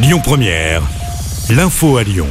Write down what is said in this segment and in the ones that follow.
Lyon Première, l'info à Lyon.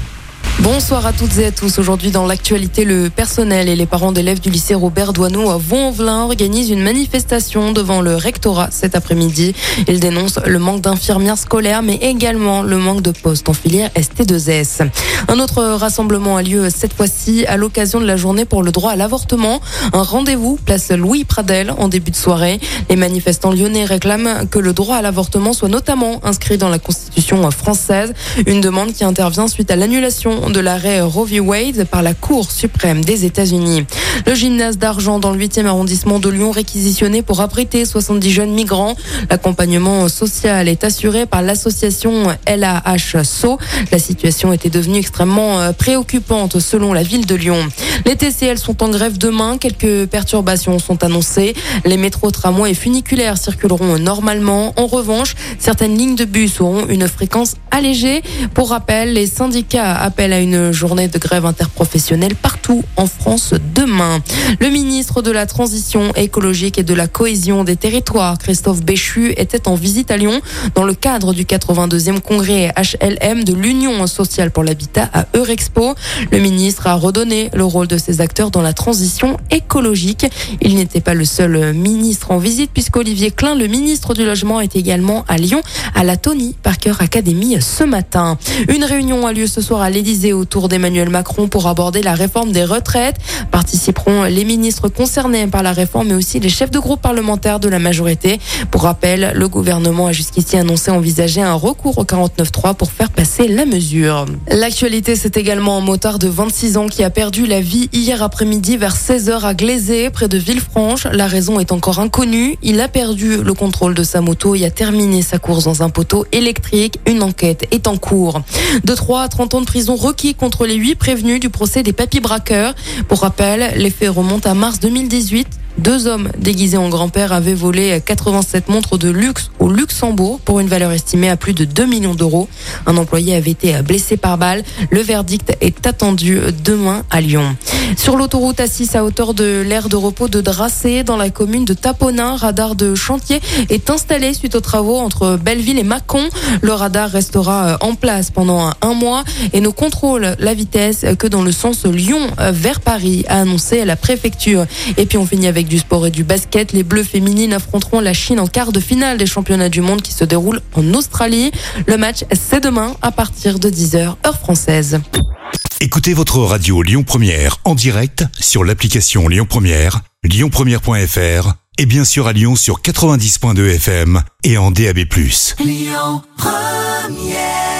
Bonsoir à toutes et à tous. Aujourd'hui, dans l'actualité, le personnel et les parents d'élèves du lycée Robert Doisneau à Vaux-en-Velin organisent une manifestation devant le rectorat cet après-midi. Ils dénoncent le manque d'infirmières scolaires, mais également le manque de postes en filière ST2S. Un autre rassemblement a lieu cette fois-ci à l'occasion de la journée pour le droit à l'avortement. Un rendez-vous place Louis Pradel en début de soirée. Les manifestants lyonnais réclament que le droit à l'avortement soit notamment inscrit dans la Constitution française. Une demande qui intervient suite à l'annulation de l'arrêt Roe v. Wade par la Cour suprême des États-Unis. Le gymnase d'argent dans le 8e arrondissement de Lyon réquisitionné pour abriter 70 jeunes migrants. L'accompagnement social est assuré par l'association LAH-SO. La situation était devenue extrêmement euh, préoccupante selon la ville de Lyon. Les TCL sont en grève demain. Quelques perturbations sont annoncées. Les métros, tramways et funiculaires circuleront normalement. En revanche, certaines lignes de bus auront une fréquence allégée. Pour rappel, les syndicats appellent à une journée de grève interprofessionnelle partout en France demain. Le ministre de la Transition écologique et de la cohésion des territoires, Christophe Béchu, était en visite à Lyon dans le cadre du 82e congrès HLM de l'Union sociale pour l'habitat à Eurexpo. Le ministre a redonné le rôle de ces acteurs dans la transition écologique. Il n'était pas le seul ministre en visite puisqu'Olivier Klein, le ministre du Logement, est également à Lyon à la Tony Parker Academy ce matin. Une réunion a lieu ce soir à l'Élysée autour d'Emmanuel Macron pour aborder la réforme des retraites. Participeront les ministres concernés par la réforme mais aussi les chefs de groupe parlementaires de la majorité. Pour rappel, le gouvernement a jusqu'ici annoncé envisager un recours au 49.3 pour faire passer la mesure. L'actualité, c'est également un motard de 26 ans qui a perdu la vie hier après-midi vers 16h à Glazé, près de Villefranche. La raison est encore inconnue. Il a perdu le contrôle de sa moto et a terminé sa course dans un poteau électrique. Une enquête est en cours. De 3 à 30 ans de prison requis contre les 8 prévenus du procès des papis braqueurs. Pour rappel, les faits remontent à mars 2018. Deux hommes déguisés en grand-père avaient volé 87 montres de luxe au Luxembourg pour une valeur estimée à plus de 2 millions d'euros. Un employé avait été blessé par balle. Le verdict est attendu demain à Lyon. Sur l'autoroute A6 à hauteur de l'aire de repos de Dracé, dans la commune de Taponin, radar de chantier est installé suite aux travaux entre Belleville et Mâcon. Le radar restera en place pendant un mois et ne contrôle la vitesse que dans le sens Lyon vers Paris, a annoncé la préfecture. Et puis on finit avec du sport et du basket. Les Bleus féminines affronteront la Chine en quart de finale des championnats du monde qui se déroulent en Australie. Le match, c'est demain à partir de 10h, heure française. Écoutez votre radio Lyon Première en direct sur l'application Lyon Première, lyonpremière.fr et bien sûr à Lyon sur 90.2 FM et en DAB+. Lyon Première